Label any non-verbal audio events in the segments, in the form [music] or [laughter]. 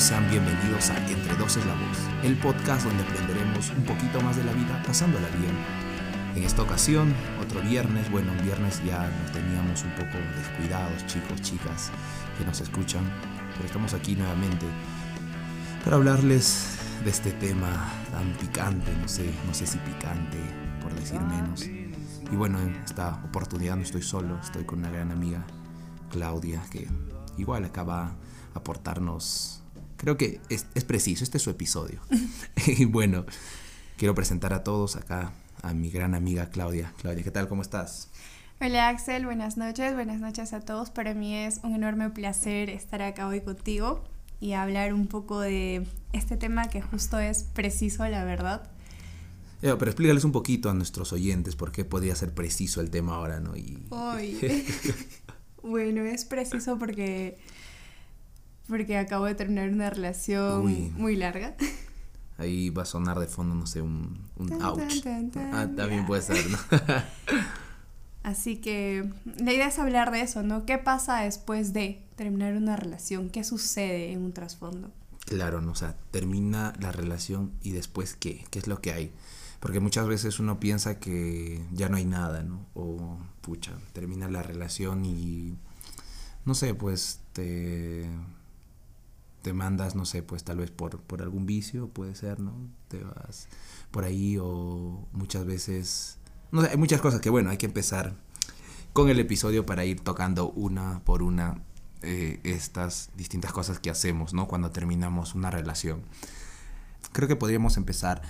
todos sean bienvenidos a Entre Dos es la Voz, el podcast donde aprenderemos un poquito más de la vida pasándola bien. En esta ocasión, otro viernes, bueno, un viernes ya nos teníamos un poco descuidados, chicos, chicas que nos escuchan, pero estamos aquí nuevamente para hablarles de este tema tan picante, no sé, no sé si picante, por decir menos. Y bueno, en esta oportunidad no estoy solo, estoy con una gran amiga, Claudia, que igual acaba aportarnos. Creo que es, es preciso, este es su episodio. [laughs] y bueno, quiero presentar a todos acá a mi gran amiga Claudia. Claudia, ¿qué tal? ¿Cómo estás? Hola Axel, buenas noches, buenas noches a todos. Para mí es un enorme placer estar acá hoy contigo y hablar un poco de este tema que justo es preciso, la verdad. Eh, pero explícales un poquito a nuestros oyentes por qué podría ser preciso el tema ahora, ¿no? Y... [laughs] [laughs] bueno, es preciso porque porque acabo de terminar una relación muy larga. Ahí va a sonar de fondo, no sé, un, un ouch. ah, también puede ser, ¿no? [laughs] Así que la idea es hablar de eso, ¿no? ¿Qué pasa después de terminar una relación? ¿Qué sucede en un trasfondo? Claro, ¿no? O sea, termina la relación y después qué? ¿Qué es lo que hay? Porque muchas veces uno piensa que ya no hay nada, ¿no? O, pucha, termina la relación y, no sé, pues te te mandas, no sé, pues tal vez por, por algún vicio, puede ser, ¿no? Te vas por ahí o muchas veces... No sé, hay muchas cosas que, bueno, hay que empezar con el episodio para ir tocando una por una eh, estas distintas cosas que hacemos, ¿no? Cuando terminamos una relación. Creo que podríamos empezar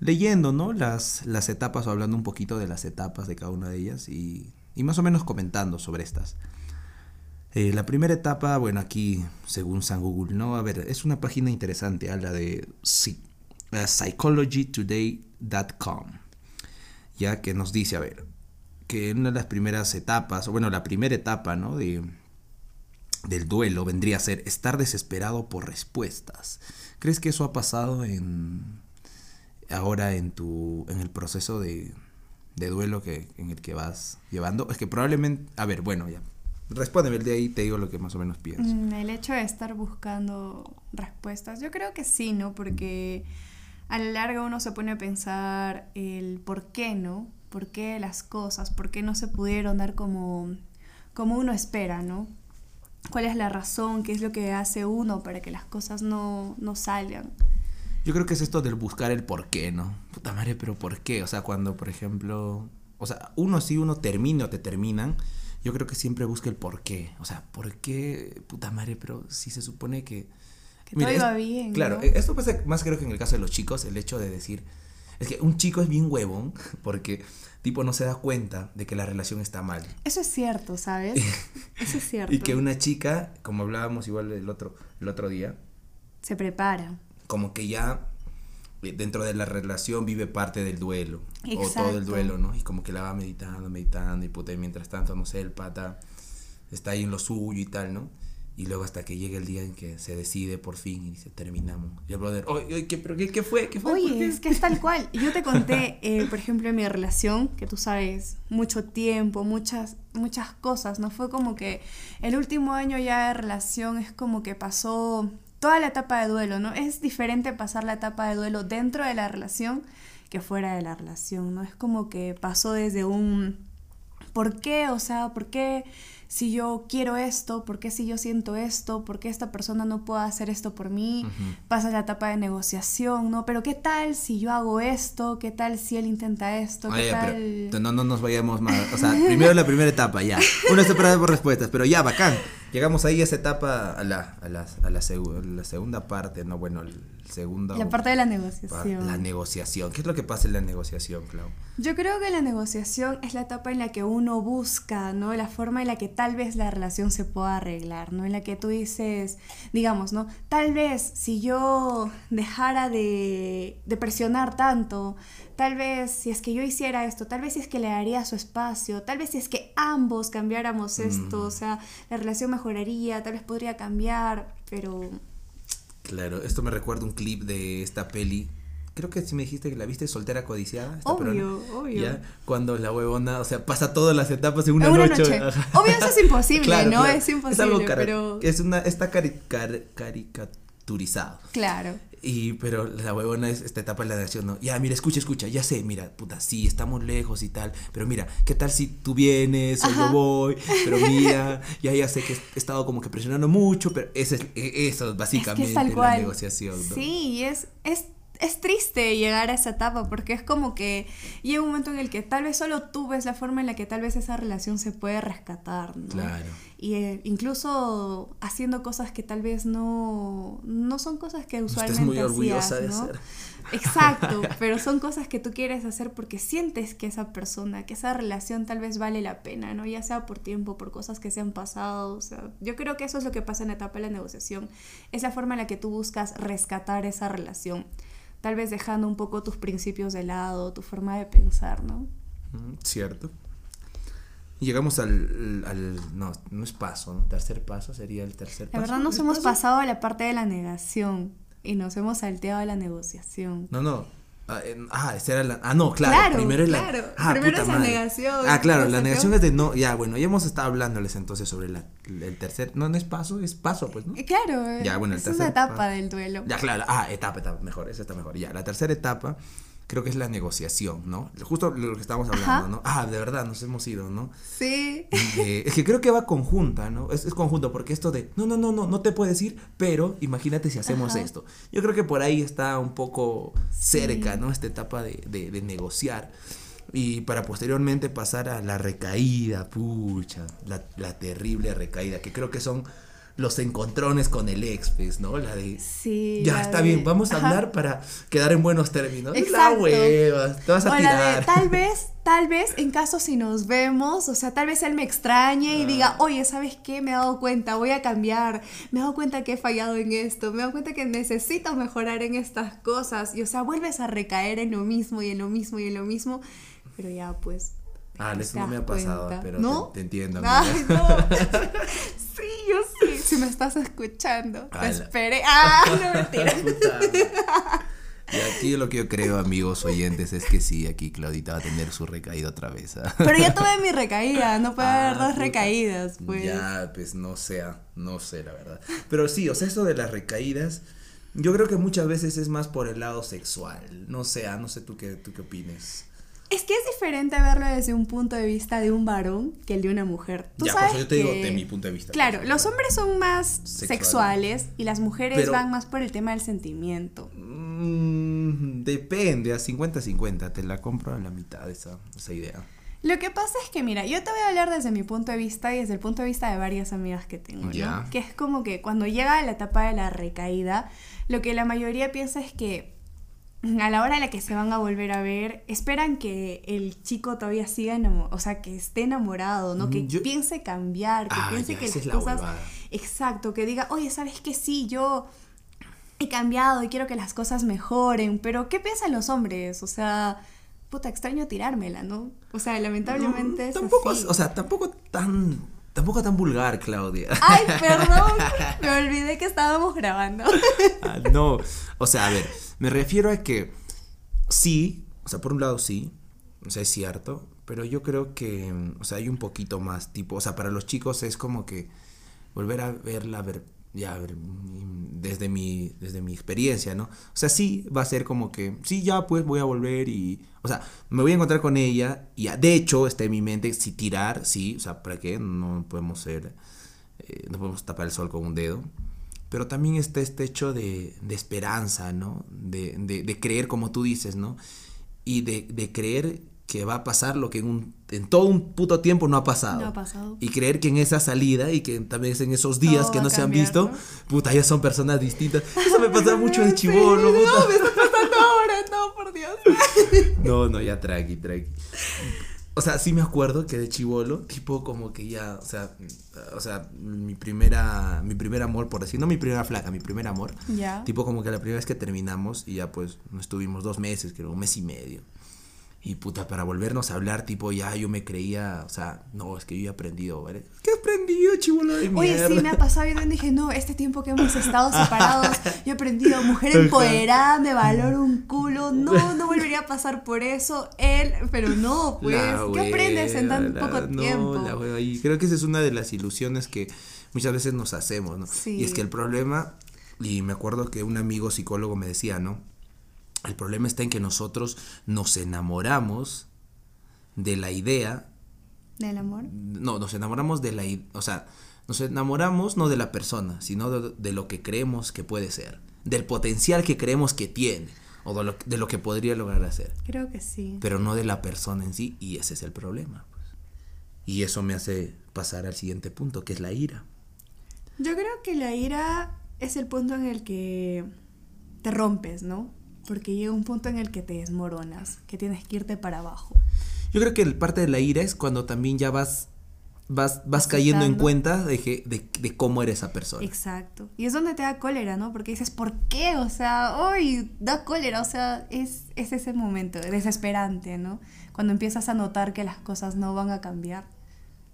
leyendo, ¿no? Las, las etapas o hablando un poquito de las etapas de cada una de ellas y, y más o menos comentando sobre estas. Eh, la primera etapa, bueno, aquí, según San Google, ¿no? A ver, es una página interesante, habla de uh, psychologytoday.com, ya que nos dice, a ver, que una de las primeras etapas, o bueno, la primera etapa, ¿no? De, del duelo vendría a ser estar desesperado por respuestas. ¿Crees que eso ha pasado en ahora en tu en el proceso de, de duelo que en el que vas llevando? Es que probablemente, a ver, bueno, ya Respóndeme, el de ahí te digo lo que más o menos pienso. Mm, el hecho de estar buscando respuestas, yo creo que sí, ¿no? Porque a la larga uno se pone a pensar el por qué, ¿no? ¿Por qué las cosas? ¿Por qué no se pudieron dar como, como uno espera, ¿no? ¿Cuál es la razón? ¿Qué es lo que hace uno para que las cosas no, no salgan? Yo creo que es esto del buscar el por qué, ¿no? Puta madre, pero ¿por qué? O sea, cuando, por ejemplo, o sea, uno sí, uno termina o te terminan, yo creo que siempre busca el por qué. O sea, ¿por qué, puta madre? Pero si se supone que... Que todo iba bien. Claro, e, esto pasa más creo que en el caso de los chicos, el hecho de decir, es que un chico es bien huevón [laughs] porque tipo no se da cuenta de que la relación está mal. Eso es cierto, ¿sabes? [laughs] Eso es cierto. y que una chica, como hablábamos igual el otro, el otro día, se prepara. Como que ya eh, dentro de la relación vive parte del duelo o todo el duelo, ¿no? Y como que la va meditando, meditando y puta, y mientras tanto, no sé, el pata está ahí en lo suyo y tal, ¿no? Y luego hasta que llega el día en que se decide por fin y dice, terminamos. Y el brother, oye, ¿qué, pero qué, fue? ¿Qué fue? Oye, es que es tal [laughs] cual. Yo te conté, eh, por ejemplo, en mi relación, que tú sabes, mucho tiempo, muchas, muchas cosas, ¿no? Fue como que el último año ya de relación es como que pasó toda la etapa de duelo, ¿no? Es diferente pasar la etapa de duelo dentro de la relación que fuera de la relación, ¿no? Es como que pasó desde un ¿por qué? O sea, ¿por qué si yo quiero esto? ¿Por qué si yo siento esto? ¿Por qué esta persona no puede hacer esto por mí? Pasa la etapa de negociación, ¿no? Pero ¿qué tal si yo hago esto? ¿Qué tal si él intenta esto? ¿Qué tal? no, no nos vayamos más. O sea, primero la primera etapa, ya. Una separada por respuestas, pero ya, bacán. Llegamos ahí a esa etapa, a la, a la, a la, la segunda parte, ¿no? Bueno, el segundo... La parte de la negociación. La negociación. ¿Qué es lo que pasa en la negociación, Clau? Yo creo que la negociación es la etapa en la que uno busca, ¿no? La forma en la que tal vez la relación se pueda arreglar, ¿no? En la que tú dices, digamos, ¿no? Tal vez si yo dejara de, de presionar tanto, tal vez si es que yo hiciera esto, tal vez si es que le daría su espacio, tal vez si es que ambos cambiáramos esto, o sea, la relación mejoraría, tal vez podría cambiar, pero... Claro, esto me recuerda un clip de esta peli. Creo que si me dijiste que la viste soltera codiciada. obvio, obvio. ¿Ya? Cuando la huevona, o sea, pasa todas las etapas en una, noche. Obvio, eso es [laughs] imposible, ¿no? Es imposible. Es algo pero... Es una, esta caricatura rupturizado. Claro. Y, pero la huevona es esta etapa de la negación, ¿no? Ya, mira, escucha, escucha, ya sé, mira, puta, sí, estamos lejos y tal, pero mira, ¿qué tal si tú vienes o yo voy? Pero [laughs] mira, ya, ya sé que he estado como que presionando mucho, pero eso es, e, eso es básicamente la negociación, ¿no? Sí, es, es es triste llegar a esa etapa porque es como que llega un momento en el que tal vez solo tú ves la forma en la que tal vez esa relación se puede rescatar, ¿no? Claro. Y eh, incluso haciendo cosas que tal vez no, no son cosas que usualmente Estás muy orgullosa de hacer. Exacto, [laughs] pero son cosas que tú quieres hacer porque sientes que esa persona, que esa relación tal vez vale la pena, ¿no? Ya sea por tiempo, por cosas que se han pasado, o sea, yo creo que eso es lo que pasa en la etapa de la negociación, es la forma en la que tú buscas rescatar esa relación tal vez dejando un poco tus principios de lado, tu forma de pensar, ¿no? Cierto. Llegamos al, al, no, no es paso, ¿no? Tercer paso sería el tercer paso. La verdad nos hemos pasado a la parte de la negación y nos hemos salteado a la negociación. No, no, Ah, ah, esa era la. Ah, no, claro. primero es la. Claro, ah, primero es la negación. Ah, claro, la negación es de no. Ya, bueno, ya hemos estado hablándoles entonces sobre la, el tercer. No, no es paso, es paso, pues, ¿no? Eh, claro. Ya, bueno, el es una etapa del duelo. Ya, claro. Ah, etapa, etapa, mejor, esa está mejor. Ya, la tercera etapa creo que es la negociación, ¿no? Justo lo que estamos hablando, ¿no? Ah, de verdad, nos hemos ido, ¿no? Sí. es que creo que va conjunta, ¿no? Es, es, conjunto, porque esto de, no, no, no, no, no te puedes ir, pero imagínate si hacemos esto. Yo creo que por ahí está un poco cerca, ¿no? Esta etapa de, de, de negociar y para posteriormente pasar a la recaída, pucha, la, la, terrible recaída, que creo que son los encontrones con el ex, pues, ¿no? La de. Sí. Ya, está bien, vamos a hablar para quedar en buenos términos. La hueva, te vas a tirar. tal vez, [laughs] tal vez, en caso si nos vemos, o sea, tal vez él me extrañe y diga, ah. oye, ¿sabes qué? Me he dado cuenta, voy a cambiar. Me he dado cuenta que he fallado en esto. Me he dado cuenta que necesito mejorar en estas cosas. Y, o sea, vuelves a recaer en lo mismo y en lo mismo y en lo mismo. Pero ya, pues, Ah, eso no me ha pasado, pero ¿No? te, entiendo. [laughs] Ay, no. [laughs] sí, yo sí. Si me estás escuchando, te esperé. Ah, no mentira. Y aquí lo que yo creo, amigos oyentes, es que sí, aquí Claudita va a tener su recaída otra vez. ¿ah? Pero ya tuve mi recaída, no puede haber ah, dos recaídas, pues. Ya, pues no sea, no sé, la verdad. Pero sí, o sea, eso de las recaídas, yo creo que muchas veces es más por el lado sexual. No sé, no sé tú qué, tú qué opines. Es que es diferente verlo desde un punto de vista de un varón que el de una mujer. ¿Tú ya, sabes yo te digo de mi punto de vista. Claro, los hombres son más sexuales y las mujeres van más por el tema del sentimiento. Mmm, depende, a 50-50, te la compro a la mitad esa, esa idea. Lo que pasa es que, mira, yo te voy a hablar desde mi punto de vista y desde el punto de vista de varias amigas que tengo, ¿no? Que es como que cuando llega la etapa de la recaída, lo que la mayoría piensa es que a la hora en la que se van a volver a ver, esperan que el chico todavía siga enamorado, o sea, que esté enamorado, ¿no? Que mm, piense cambiar, que ah, piense que las cosas... Exacto, que diga, oye, ¿sabes qué? Sí, yo he cambiado y quiero que las cosas mejoren, pero ¿qué piensan los hombres? O sea, puta, extraño tirármela, ¿no? O sea, lamentablemente es tampoco, así. O sea, tampoco tan Tampoco tan vulgar, Claudia. Ay, perdón. [laughs] Me olvidé que estábamos grabando. Ah, no. O sea, a ver, me refiero a que sí, o sea, por un lado sí, o sea, es cierto, pero yo creo que, o sea, hay un poquito más tipo, o sea, para los chicos es como que volver a ver la ver ya desde mi desde mi experiencia, ¿no? O sea, sí va a ser como que sí ya pues voy a volver y o sea, me voy a encontrar con ella y de hecho está en mi mente si tirar, sí, o sea, para qué no podemos ser eh, no podemos tapar el sol con un dedo. Pero también está este hecho de, de esperanza, ¿no? De, de, de, creer, como tú dices, ¿no? Y de, de creer que va a pasar lo que en, un, en todo un puto tiempo no ha pasado. No ha pasado. Y creer que en esa salida y que también en esos días que no se han visto, puta, ya son personas distintas. Eso me [laughs] pasa mucho de chivolo. No, me está pasando ahora, no, por Dios. [laughs] no, no, ya tranqui, tranqui. O sea, sí me acuerdo que de chivolo, tipo como que ya, o sea, o sea, mi primera, mi primer amor, por decir, no mi primera flaca, mi primer amor. Ya. Tipo como que la primera vez que terminamos y ya pues estuvimos dos meses, creo, un mes y medio. Y puta, para volvernos a hablar, tipo, ya yo me creía, o sea, no, es que yo he aprendido, ¿vale? ¿Qué he aprendido, chivolo de Oye, sí, me ha pasado y dije, no, este tiempo que hemos estado [laughs] separados, yo he aprendido, mujer empoderada, me valoro un culo, no, no volvería a pasar por eso, él, pero no, pues, ¿qué aprendes en tan poco tiempo? La y creo que esa es una de las ilusiones que muchas veces nos hacemos, ¿no? Y es que el problema Y me acuerdo que un amigo psicólogo me decía, ¿no? El problema está en que nosotros nos enamoramos de la idea. ¿Del amor? No, nos enamoramos de la idea. O sea, nos enamoramos no de la persona, sino de, de, lo que creemos que puede ser. Del potencial que creemos que tiene. O de lo, de lo que podría lograr hacer. Creo que sí. Pero no de la persona en sí. Y ese es el problema. Pues. Y eso me hace pasar al siguiente punto, que es la ira. Yo creo que la ira es el punto en el que te rompes, ¿no? Porque llega un punto en el que te desmoronas, que tienes que irte para abajo. Yo creo que parte de la ira es cuando también ya vas vas, vas cayendo en cuenta de, que, de, de, cómo eres esa persona. Exacto. Y es donde te da cólera, ¿no? Porque dices, ¿por qué? O sea, hoy da cólera. O sea, es, es ese momento desesperante, ¿no? Cuando empiezas a notar que las cosas no van a cambiar.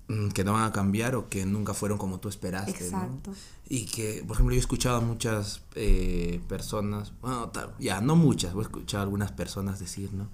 Mm, que no van a cambiar o que nunca fueron como tú esperaste. Exacto. ¿no? Y que, por ejemplo, yo he escuchado a muchas eh, personas, bueno, ya, no muchas, he escuchado a algunas personas decir, ¿no?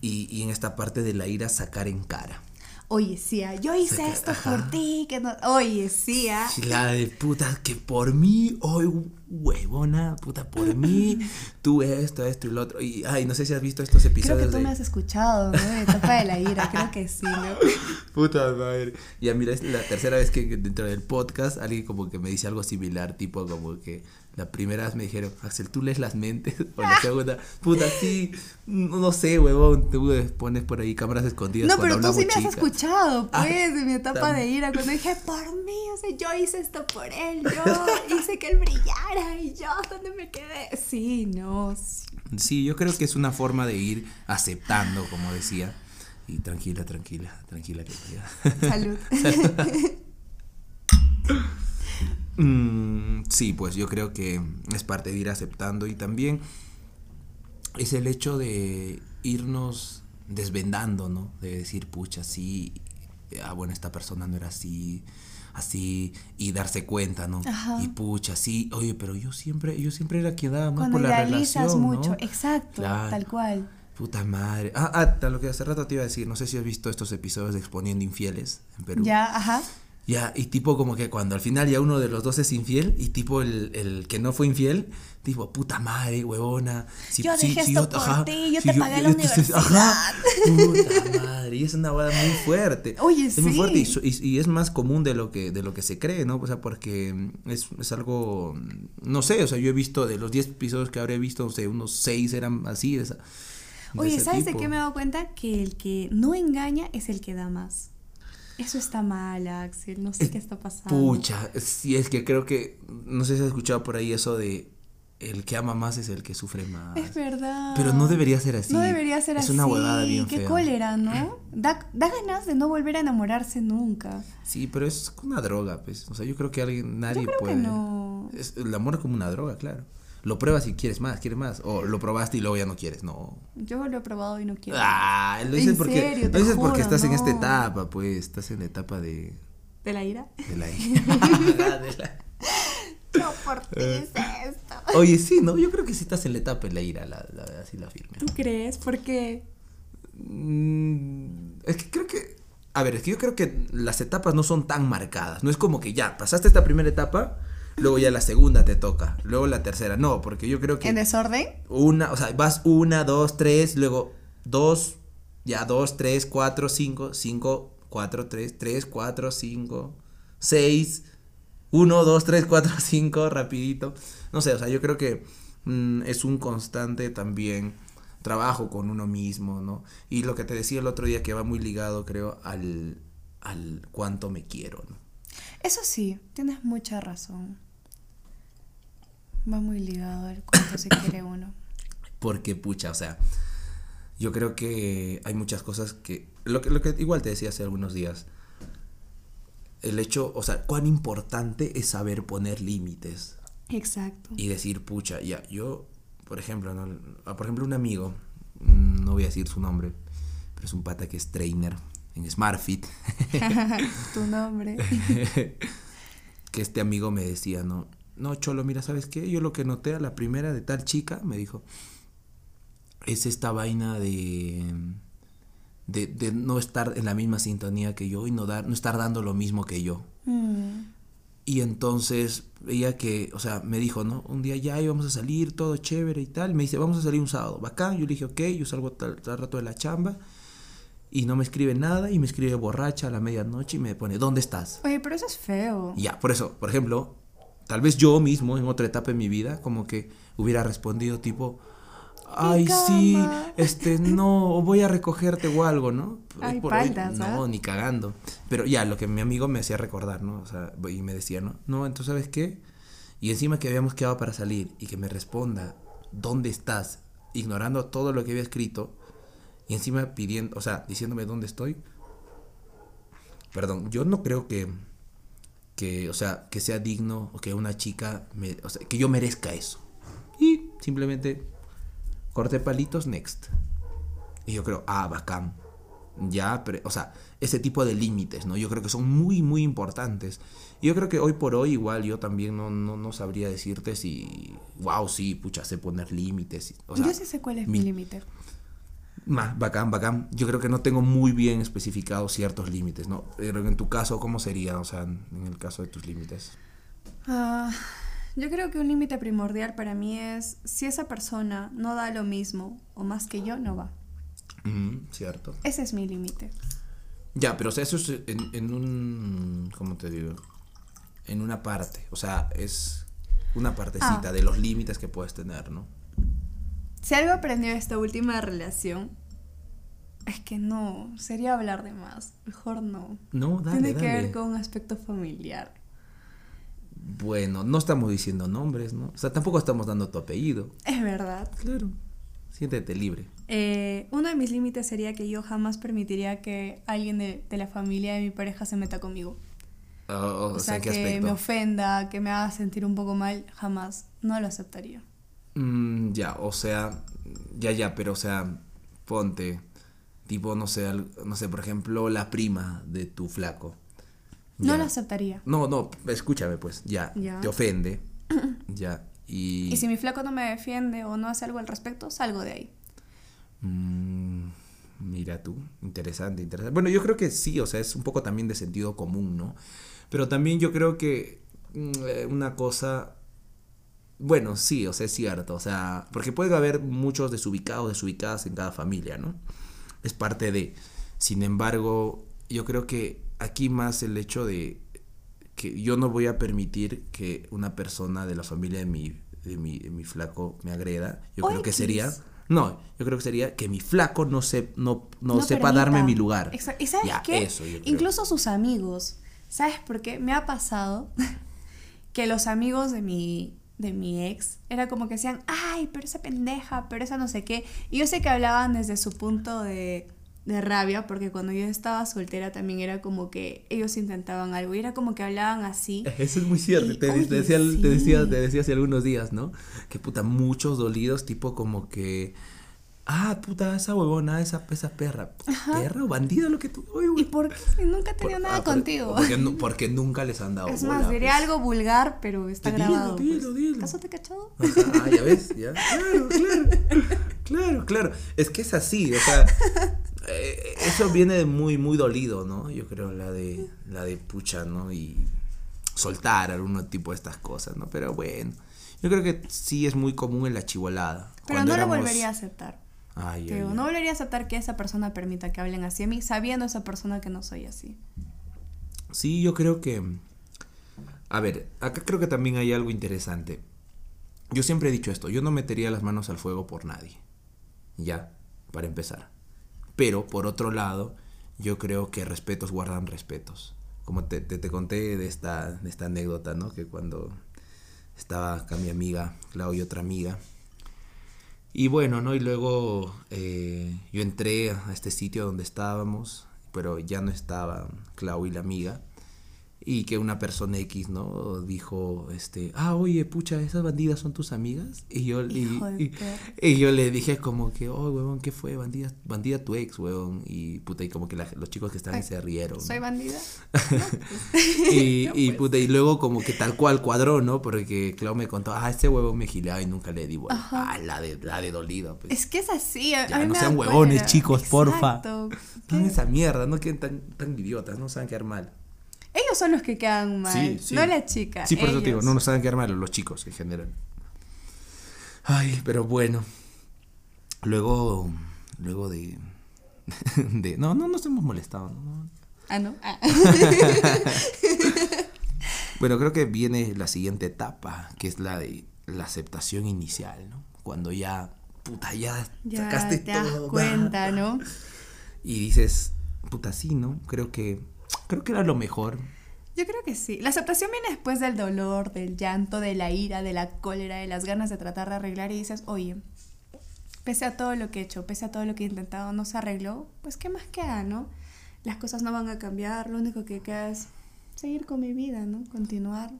Y, y en esta parte de la ira sacar en cara oye, Sia, yo hice esto ajá. por ti, que no, oye, Sia. La de puta, que por mí, hoy, huevona, puta, por mí, [laughs] tú esto, esto y lo otro. Y, ay, no sé si has visto estos episodios. Creo que tú me has escuchado, ¿no? De Etapa de la Ira, creo que sí, ¿no? [laughs] Puta madre. Ya, mira, es la tercera vez que dentro del podcast alguien como que me dice algo similar, tipo como que la primera vez me dijeron, Axel, ¿tú lees las mentes? [laughs] O la segunda, puta, sí, no, sé, huevón, tú pones por ahí cámaras escondidas. No, pero tú sí me has escuchado, pues, en mi etapa de ira, cuando dije, por mí, o sea, yo hice esto por él, yo [laughs] hice que él brillara y yo, ¿dónde me quedé? Sí, no. Sí. sí, yo creo que es una forma de ir aceptando, como decía. Y tranquila, tranquila, tranquila, querida. Salud. [laughs] Mm, sí, pues yo creo que es parte de ir aceptando y también es el hecho de irnos desvendando, ¿no? De decir, pucha, sí, ah, bueno, esta persona no era así, así, y darse cuenta, ¿no? Ajá. Y pucha, sí, oye, pero yo siempre, yo siempre era quien daba más Cuando por la relación, mucho, ¿no? exacto, Claro. tal cual. Puta madre. Ah, ah, lo que hace rato te iba a decir, no sé si has visto estos episodios de Exponiendo Infieles en Perú. Ya, ajá. Ya, y tipo como que cuando al final ya uno de los dos es infiel y tipo el, el que no fue infiel, tipo, puta madre, huevona. Si, Yo si- dejé si esto por ajá, ti, yo te pagué la entonces, Ajá, puta madre, y es una hueá muy fuerte. Oye, es muy fuerte y, sí. su- y- y es más común de lo que de lo que se cree, ¿no? O sea, porque es, es algo, no sé, o sea, yo he visto de los 10 episodios que habré visto, no sé, unos 6 eran así. De esa, de Oye, ¿sabes de qué me he dado cuenta? Que el que no engaña es el que da más. Eso está mal, Axel. No sé Es- qué está pasando. Pucha, sí, es que creo que, no sé si has escuchado por ahí eso de el que ama más es el que sufre más. Es verdad. Pero no debería ser así. No debería ser es así. una huevada bien Qué fea. cólera, ¿no? [clears throat] Da, da ganas de no volver a enamorarse nunca. Sí, pero es una droga, pues. O sea, yo creo que alguien, nadie creo que puede. no. Es, el amor es como una droga, claro. Lo pruebas y quieres más, quieres más. O lo probaste y luego ya no quieres, no. Yo lo he probado y no quiero. Ah, lo En dices porque, serio, lo dices porque estás en esta etapa, pues. Estás en la etapa de, ¿De la ira? de la. [laughs] [laughs] de la- No, por ti Eh. es esto. Oye, sí, ¿no? Yo creo que sí estás en la etapa de la ira, la, la- así la firme. ¿Tú crees? ¿Por qué? Mm, es que creo que. A ver, es que yo creo que las etapas no son tan marcadas. No es como que ya, pasaste esta primera etapa, luego ya la segunda te toca, luego la tercera. No, porque yo creo que. ¿En desorden? Una, o sea, vas una, dos, tres, luego dos, ya dos, tres, cuatro, cinco, cinco, cuatro, tres, tres, cuatro, cinco, seis, uno, dos, tres, cuatro, [laughs] cinco, rapidito. No sé, o sea, yo creo que mm, es un constante también trabajo con uno mismo, ¿no? Y lo que te decía el otro día que va muy ligado, creo, al, al cuánto me quiero, ¿no? Eso sí, tienes mucha razón. Va muy ligado al cuánto se quiere uno. [coughs] Porque, pucha, o sea, yo creo que hay muchas cosas que lo, que. lo que igual te decía hace algunos días. El hecho, o sea, cuán importante es saber poner límites Exacto. y decir, pucha, ya, yo, por ejemplo, ¿no? Ah, por ejemplo, un amigo, mm, no voy a decir su nombre, pero es un pata que es trainer en SmartFit. [laughs] tu nombre. [laughs] que este amigo me decía, no, no, Cholo, mira, ¿sabes qué? Yo lo que noté a la primera de tal chica, me dijo, es esta vaina de, de, de no estar en la misma sintonía que yo y no, dar, no estar dando lo mismo que yo. Mm, Y entonces ella que, o sea, me dijo, ¿no? Un día ya íbamos a salir, todo chévere y tal. Me dice, vamos a salir un sábado. Bacán. Yo le dije, ok, yo salgo tal, tal rato de la chamba. Y no me escribe nada y me escribe borracha a la medianoche y me pone, ¿dónde estás? Oye, pero eso es feo. Ya, por eso, por ejemplo, tal vez yo mismo en otra etapa de mi vida, como que hubiera respondido tipo, ay, sí, este, [laughs] no, voy a recogerte o algo, ¿no? Ay, Por hoy, paltas, no, ni cagando. Pero ya, lo que mi amigo me hacía recordar, ¿no? O sea, y me decía, ¿no? No, entonces, ¿sabes qué? Y encima que habíamos quedado para salir y que me responda, ¿dónde estás? Ignorando todo lo que había escrito y encima pidiendo, o sea, diciéndome dónde estoy. Perdón, yo no creo que, que, o sea, que sea digno o que una chica, me, o sea, que yo merezca eso. Y simplemente corté palitos, next. Y yo creo, ah, bacán. Ya, pero, o sea, ese tipo de límites, ¿no? Yo creo que son muy, muy importantes. Y yo creo que hoy por hoy igual yo también no, no, no sabría decirte si, wow, sí, pucha, sé poner límites. O sea, Yo sí sé cuál es mi- mi límite. Ma, bacán, bacán. Yo creo que no tengo muy bien especificados ciertos límites, ¿no? Pero en tu caso, ¿cómo sería? O sea, en el caso de tus límites. Ah, yo creo que un límite primordial para mí es si esa persona no da lo mismo o más que yo, no va. Ujú, cierto. Ese es mi límite. Ya, pero o sea, eso es en, en un... ¿Cómo te digo? En una parte. O sea, es una partecita Ah. de los límites que puedes tener, ¿no? Si algo aprendí de esta última relación, es que no, sería hablar de más. Mejor no. No, dale, Tiene que dale. ver con un aspecto familiar. Bueno, no estamos diciendo nombres, ¿no? O sea, tampoco estamos dando tu apellido. Es verdad. Claro. Siéntete libre. Eh, uno de mis límites sería que yo jamás permitiría que alguien de, de la familia de mi pareja se meta conmigo. O, o O sea, sea, ¿en qué que aspecto? me ofenda, que me haga sentir un poco mal, jamás. No lo aceptaría. Mm, ya, o sea, ya, ya, pero o sea, ponte, tipo, no sé, al- no sé, por ejemplo, la prima de tu flaco. No Ya. lo aceptaría. No, no, escúchame, pues, ya, Ya. te ofende, [clears throat] ya, y... Y si mi flaco no me defiende o no hace algo al respecto, salgo de ahí. Mm, mira tú, interesante, interesante. Bueno, yo creo que sí, o sea, es un poco también de sentido común, ¿no? Pero también yo creo que mm, eh, una cosa, bueno, sí, o sea, es cierto, o sea, porque puede haber muchos desubicados, desubicadas en cada familia, ¿no? Es parte de. Sin embargo, yo creo que aquí más el hecho de que yo no voy a permitir que una persona de la familia de mi, de mi, de mi flaco me agreda. Yo O creo que X. sería. No, yo creo que sería que mi flaco no, se, no, no, No sepa permita. darme mi lugar. Exa- ¿Y sabes Ya, qué? eso. Incluso sus amigos. ¿Sabes por qué? Me ha pasado [laughs] que los amigos de mi, de mi ex era como que decían, ay, pero esa pendeja, pero esa no sé qué. Y yo sé que hablaban desde su punto de, de rabia, porque cuando yo estaba soltera también era como que ellos intentaban algo. Y era como que hablaban así. [laughs] Eso es muy cierto. Y, Te, oye, te decía, sí. te, decía, te decía hace algunos días, ¿no? Que puta, muchos dolidos, tipo como que. Ah, puta, esa huevona, esa, esa perra. ¿Perra o bandida lo que tú. ¿Y por qué? Si Nunca he tenido Por- nada ah, contigo. Porque, nu- [laughs] porque nunca les han dado Es bola, más, diría pues. algo vulgar, pero está Dilo, grabado. dilo, pues. dilo. ¿Acaso te cachado? Ajá, ah, ya ves, ya. Claro, claro. Claro, claro. Es que es así, o sea, [laughs] eh, eso viene de muy, muy dolido, ¿no? Yo creo la de, la de pucha, ¿no? Y soltar algún tipo de estas cosas, ¿no? Pero bueno, yo creo que sí es muy común en la chivolada. Pero Cuando no lo volvería a aceptar. Ay, Te ay, digo, ay. no volvería a aceptar que esa persona permita que hablen así a mí, sabiendo esa persona que no soy así. Sí, yo creo que... A ver, acá creo que también hay algo interesante. Yo siempre he dicho esto, yo no metería las manos al fuego por nadie. Ya, para empezar. Pero, por otro lado, yo creo que respetos guardan respetos. Como te, te, te conté de esta, de esta anécdota, ¿no? Que cuando estaba acá mi amiga, Clau y otra amiga. Y bueno, ¿no? Y luego eh, yo entré a este sitio donde estábamos, pero ya no estaba Clau y la amiga. Y que una persona X, ¿no? Dijo, este, ah, oye, pucha, ¿esas bandidas son tus amigas? Y yo, y- yo le dije como que, oh, huevón, ¿qué fue? Bandida, bandida tu ex, huevón. Y puta, y como que la- los chicos que estaban ahí se rieron. ¿Soy ¿no? bandida? [laughs] y, No, y, puta, y luego como que tal cual cuadró, ¿no? Porque Clau me contó, ah, este huevón me gileaba y nunca le di bola. Ajá. Ah, la de, la de dolido, pues. Es que es así. A, Ya, a mí no me sean huevones, chicos, porfa. No esa mierda, no queden tan, tan idiotas, no saben quedar mal. Ellos son los que quedan mal, Sí, sí. no la chica. Sí, por eso te digo, ellos. no nos saben quedar mal los chicos en general. Ay, pero bueno. Luego, luego de, [laughs] de no, no nos hemos molestado. ¿no? Ah, no. Ah. [laughs] Bueno, creo que viene la siguiente etapa, que es la de la aceptación inicial, ¿no? Cuando ya, puta, ya, ya sacaste te das todo. cuenta, ¿no? Y dices, puta, sí, ¿no? Creo que, creo que era lo mejor. Yo creo que sí. La aceptación viene después del dolor, del llanto, de la ira, de la cólera, de las ganas de tratar de arreglar y dices, oye, pese a todo lo que he hecho, pese a todo lo que he intentado, no se arregló, pues qué más queda, ¿no? Las cosas no van a cambiar, lo único que queda es seguir con mi vida, ¿no? Continuar.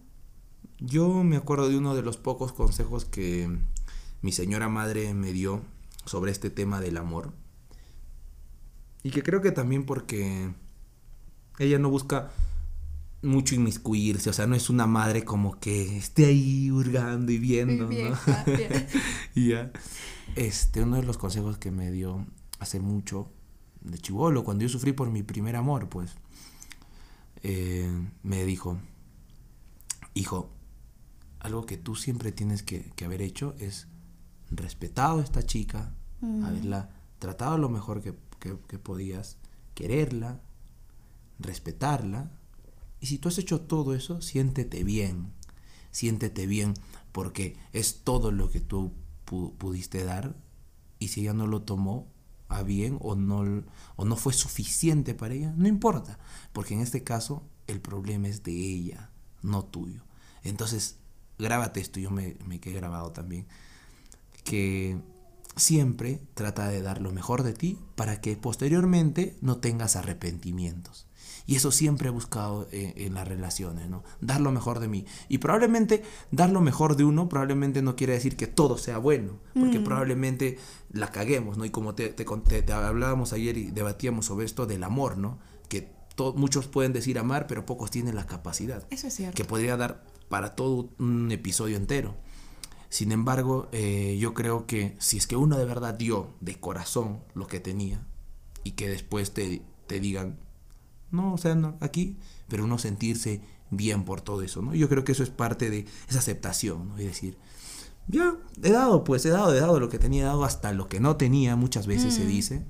Yo me acuerdo de uno de los pocos consejos que mi señora madre me dio sobre este tema del amor. Y que creo que también porque ella no busca mucho inmiscuirse, o sea, no es una madre como que esté ahí hurgando y viendo, Muy ¿no? vieja, bien. [laughs] Y ya. Este, uno de los consejos que me dio hace mucho, de chivolo, cuando yo sufrí por mi primer amor, pues, eh, me dijo, hijo, algo que tú siempre tienes que, que haber hecho es respetado a esta chica, Mm. haberla tratado lo mejor que, que- que podías, quererla, respetarla. Y si tú has hecho todo eso, siéntete bien, siéntete bien porque es todo lo que tú pu- pudiste dar y si ella no lo tomó a bien o no, o no fue suficiente para ella, no importa, porque en este caso el problema es de ella, no tuyo. Entonces, grábate esto, yo me, me quedé grabado también, que siempre trata de dar lo mejor de ti para que posteriormente no tengas arrepentimientos. Y eso siempre he buscado en, en las relaciones, ¿no? Dar lo mejor de mí. Y probablemente dar lo mejor de uno probablemente no quiere decir que todo sea bueno, porque Mm. probablemente la caguemos, ¿no? Y como te, te, conté- te hablábamos ayer y debatíamos sobre esto del amor, ¿no? Que to- muchos pueden decir amar, pero pocos tienen la capacidad Eso es cierto. que podría dar para todo un episodio entero. Sin embargo, eh, yo creo que si es que uno de verdad dio de corazón lo que tenía y que después te, te digan, no, o sea, no, aquí, pero uno sentirse bien por todo eso, ¿no? Yo creo que eso es parte de esa aceptación, ¿no? Y decir, ya, he dado, pues he dado, he dado lo que tenía, he dado hasta lo que no tenía, muchas veces se Mm. dice,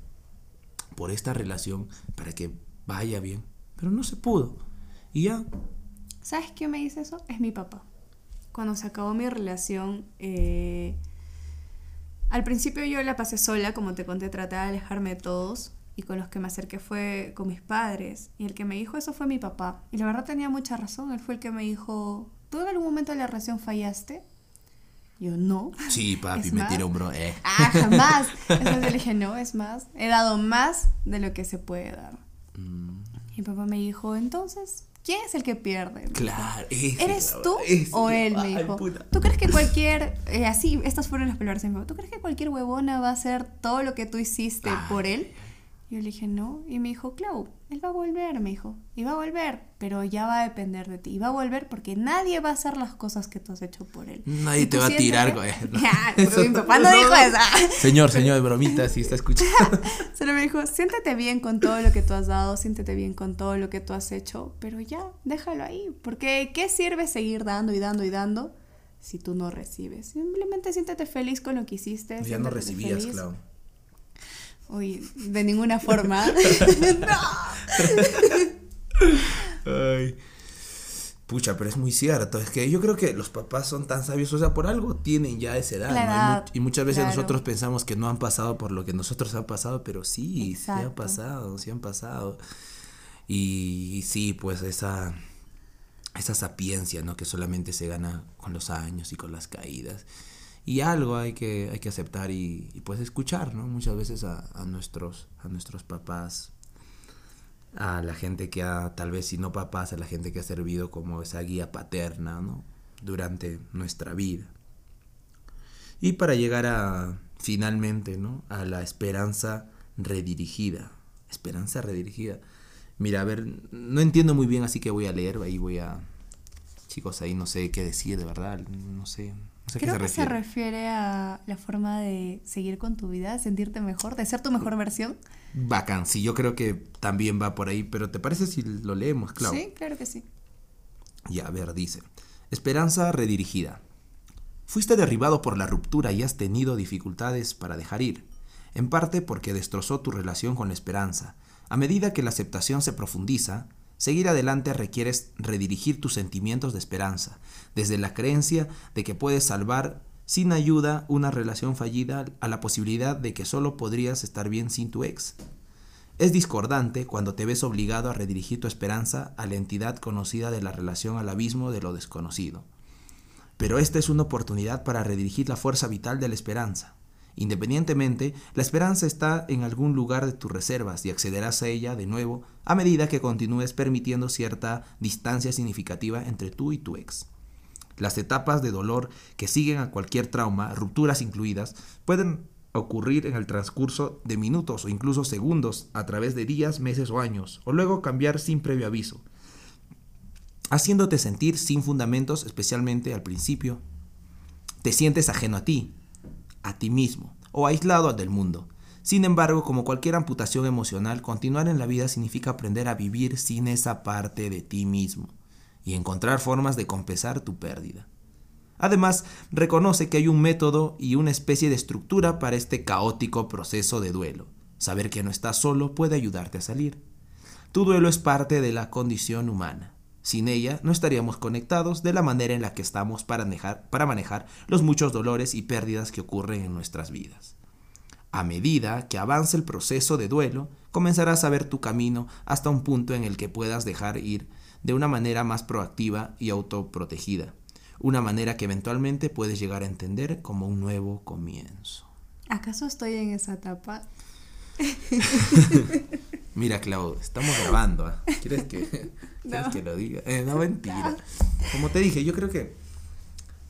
por esta relación, para que vaya bien, pero no se pudo. Y ya, ¿Sabes quién me dice eso? Es mi papá. Cuando se acabó mi relación, eh, al principio yo la pasé sola, como te conté, trataba de alejarme de todos. Y con los que me acerqué fue con mis padres. Y el que me dijo eso fue mi papá. Y la verdad tenía mucha razón. Él fue el que me dijo, ¿tú en algún momento de la relación fallaste? Yo, no. sí, papi, me tira un bro, eh. Ah, jamás. [laughs] Entonces le dije, no, es más. He dado más de lo que se puede dar. Mm, Y mi papá me dijo, entonces, ¿quién es el que pierde? Claro, ese ¿Eres tú ese o él? Me dijo. puta. ¿Tú crees que cualquier, eh, así, estas fueron las palabras de mi papá, ¿tú crees que cualquier huevona va a hacer todo lo que tú hiciste Ay. por él? Yo le dije, no. Y me dijo, Clau, él va a volver, me dijo. Y va a volver, pero ya va a depender de ti. Y va a volver porque nadie va a hacer las cosas que tú has hecho por él. Nadie te va a tirar, güey. No. [laughs] Ya, pero mi papá no, dijo eso. [laughs] Señor, señor, bromita, si está escuchando. [laughs] Solo me dijo, siéntete bien con todo lo que tú has dado, siéntete bien con todo lo que tú has hecho, pero ya, déjalo ahí. Porque ¿qué sirve seguir dando y dando y dando si tú no recibes? Simplemente siéntete feliz con lo que hiciste. Ya no recibías, feliz. Clau. Uy, de ninguna forma. [laughs] Ay. Pucha, pero es muy cierto. Es que yo creo que los papás son tan sabios, o sea, por algo tienen ya esa edad. ¿no? Y mu- Y, muchas veces claro. nosotros pensamos que no han pasado por lo que nosotros han pasado, pero sí, sí han pasado, sí han pasado. Y, sí, pues esa, esa sapiencia, ¿no? Que solamente se gana con los años y con las caídas. Y algo hay que, hay que aceptar y, pues escuchar, ¿no? Muchas veces a, a nuestros, a nuestros papás, a la gente que ha, tal vez si no papás, a la gente que ha servido como esa guía paterna, ¿no? Durante nuestra vida. Y para llegar a, finalmente, ¿no? A la esperanza redirigida. Esperanza redirigida. Mira, a ver, no entiendo muy bien, así que voy a leer, ahí voy a... Chicos, ahí no sé qué decir, de verdad, no sé, No sé Creo se que refiere. se refiere a la forma de seguir con tu vida, sentirte mejor, de ser tu mejor versión. Bacán, sí, yo creo que también va por ahí, pero ¿te parece si lo leemos, Clau? Sí, claro que sí. Ya, a ver, dice. Esperanza redirigida. Fuiste derribado por la ruptura y has tenido dificultades para dejar ir, en parte porque destrozó tu relación con la esperanza. A medida que la aceptación se profundiza, seguir adelante requieres redirigir tus sentimientos de esperanza, desde la creencia de que puedes salvar sin ayuda una relación fallida a la posibilidad de que solo podrías estar bien sin tu ex. Es discordante cuando te ves obligado a redirigir tu esperanza a la entidad conocida de la relación al abismo de lo desconocido. Pero esta es una oportunidad para redirigir la fuerza vital de la esperanza. Independientemente, la esperanza está en algún lugar de tus reservas y accederás a ella de nuevo a medida que continúes permitiendo cierta distancia significativa entre tú y tu ex. Las etapas de dolor que siguen a cualquier trauma, rupturas incluidas, pueden ocurrir en el transcurso de minutos o incluso segundos, a través de días, meses o años, o luego cambiar sin previo aviso, haciéndote sentir sin fundamentos, especialmente al principio. Te sientes ajeno a ti, a ti mismo, o aislado del mundo. Sin embargo, como cualquier amputación emocional, continuar en la vida significa aprender a vivir sin esa parte de ti mismo y encontrar formas de compensar tu pérdida. Además, reconoce que hay un método y una especie de estructura para este caótico proceso de duelo. Saber que no estás solo puede ayudarte a salir. Tu duelo es parte de la condición humana. Sin ella no estaríamos conectados de la manera en la que estamos para manejar, para manejar los muchos dolores y pérdidas que ocurren en nuestras vidas. A medida que avance el proceso de duelo, comenzarás a ver tu camino hasta un punto en el que puedas dejar ir de una manera más proactiva y autoprotegida, una manera que eventualmente puedes llegar a entender como un nuevo comienzo. ¿Acaso estoy en esa etapa? [laughs] Mira, Clau, estamos grabando. ¿ah? ¿Quieres, que, ¿quieres No. que lo diga? Eh, [laughs] no, mentira. Como te dije, yo creo que...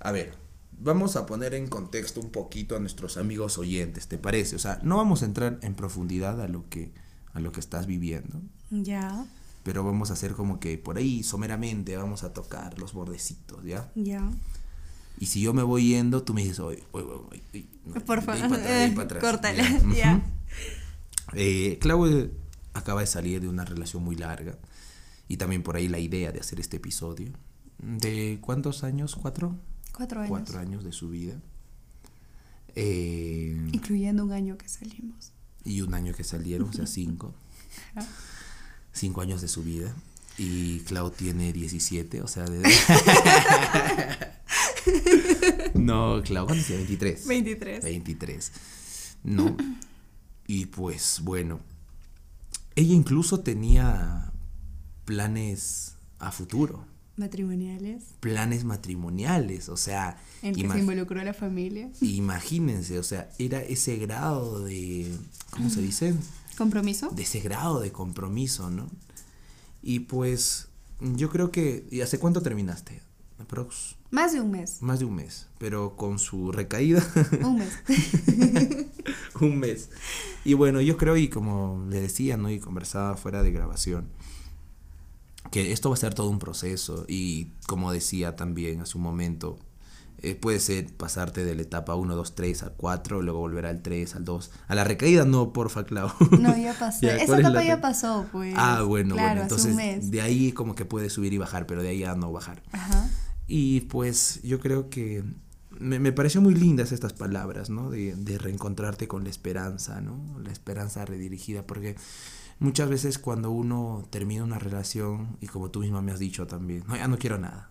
A ver, vamos a poner en contexto un poquito a nuestros amigos oyentes, ¿te parece? O sea, no vamos a entrar en profundidad a lo que, a lo que estás viviendo, Ya, pero vamos a hacer como que por ahí someramente vamos a tocar los bordecitos, ¿ya? ya. Y si yo me voy yendo, tú me dices, oye, oye, oye, oye, no, Por favor, atrás". córtale. Ya. [laughs] Ya. Eh, Clau eh, acaba de salir de una relación muy larga y también por ahí la idea de hacer este episodio. ¿De cuántos años? ¿Cuatro? Cuatro años. Cuatro años de su vida. Eh, Incluyendo un año que salimos. y un año que salieron, o sea, [laughs] cinco. Ajá. Cinco años de su vida. Y Clau tiene 17, o sea, de... [laughs] no, Clau, ¿cuántos tiene? 23. 23. 23. No. Y pues bueno, ella incluso tenía planes a futuro, Matrimoniales. planes matrimoniales, o sea, En que se involucró la familia. imagínense, o sea, era ese grado de, ¿cómo se dice? ¿Compromiso? De ese grado de compromiso, ¿no? Y pues yo creo que, ¿y hace cuánto terminaste? Aprox, Más de un mes. más de un mes, pero con su recaída. Un mes. [laughs] un mes. Y bueno, yo creo, y como le decía, ¿no? Y conversaba fuera de grabación, que esto va a ser todo un proceso. Y como decía también hace un momento, eh, puede ser pasarte de la etapa 1, 2, 3 al 4, luego volver al 3, al 2. A la recaída no, porfa, Clau. No, ya [laughs] pasó. Ya, Esa ¿cuál es la etapa ya pasó, pues. Ah, bueno, claro, bueno, hace entonces un mes. de ahí como que puede subir y bajar, pero de ahí ya no bajar. Ajá. Y pues yo creo que me, me pareció muy lindas estas palabras, ¿no? De, de reencontrarte con la esperanza, ¿no? La esperanza redirigida, porque muchas veces cuando uno termina una relación, y como tú misma me has dicho también, no, ya no quiero nada.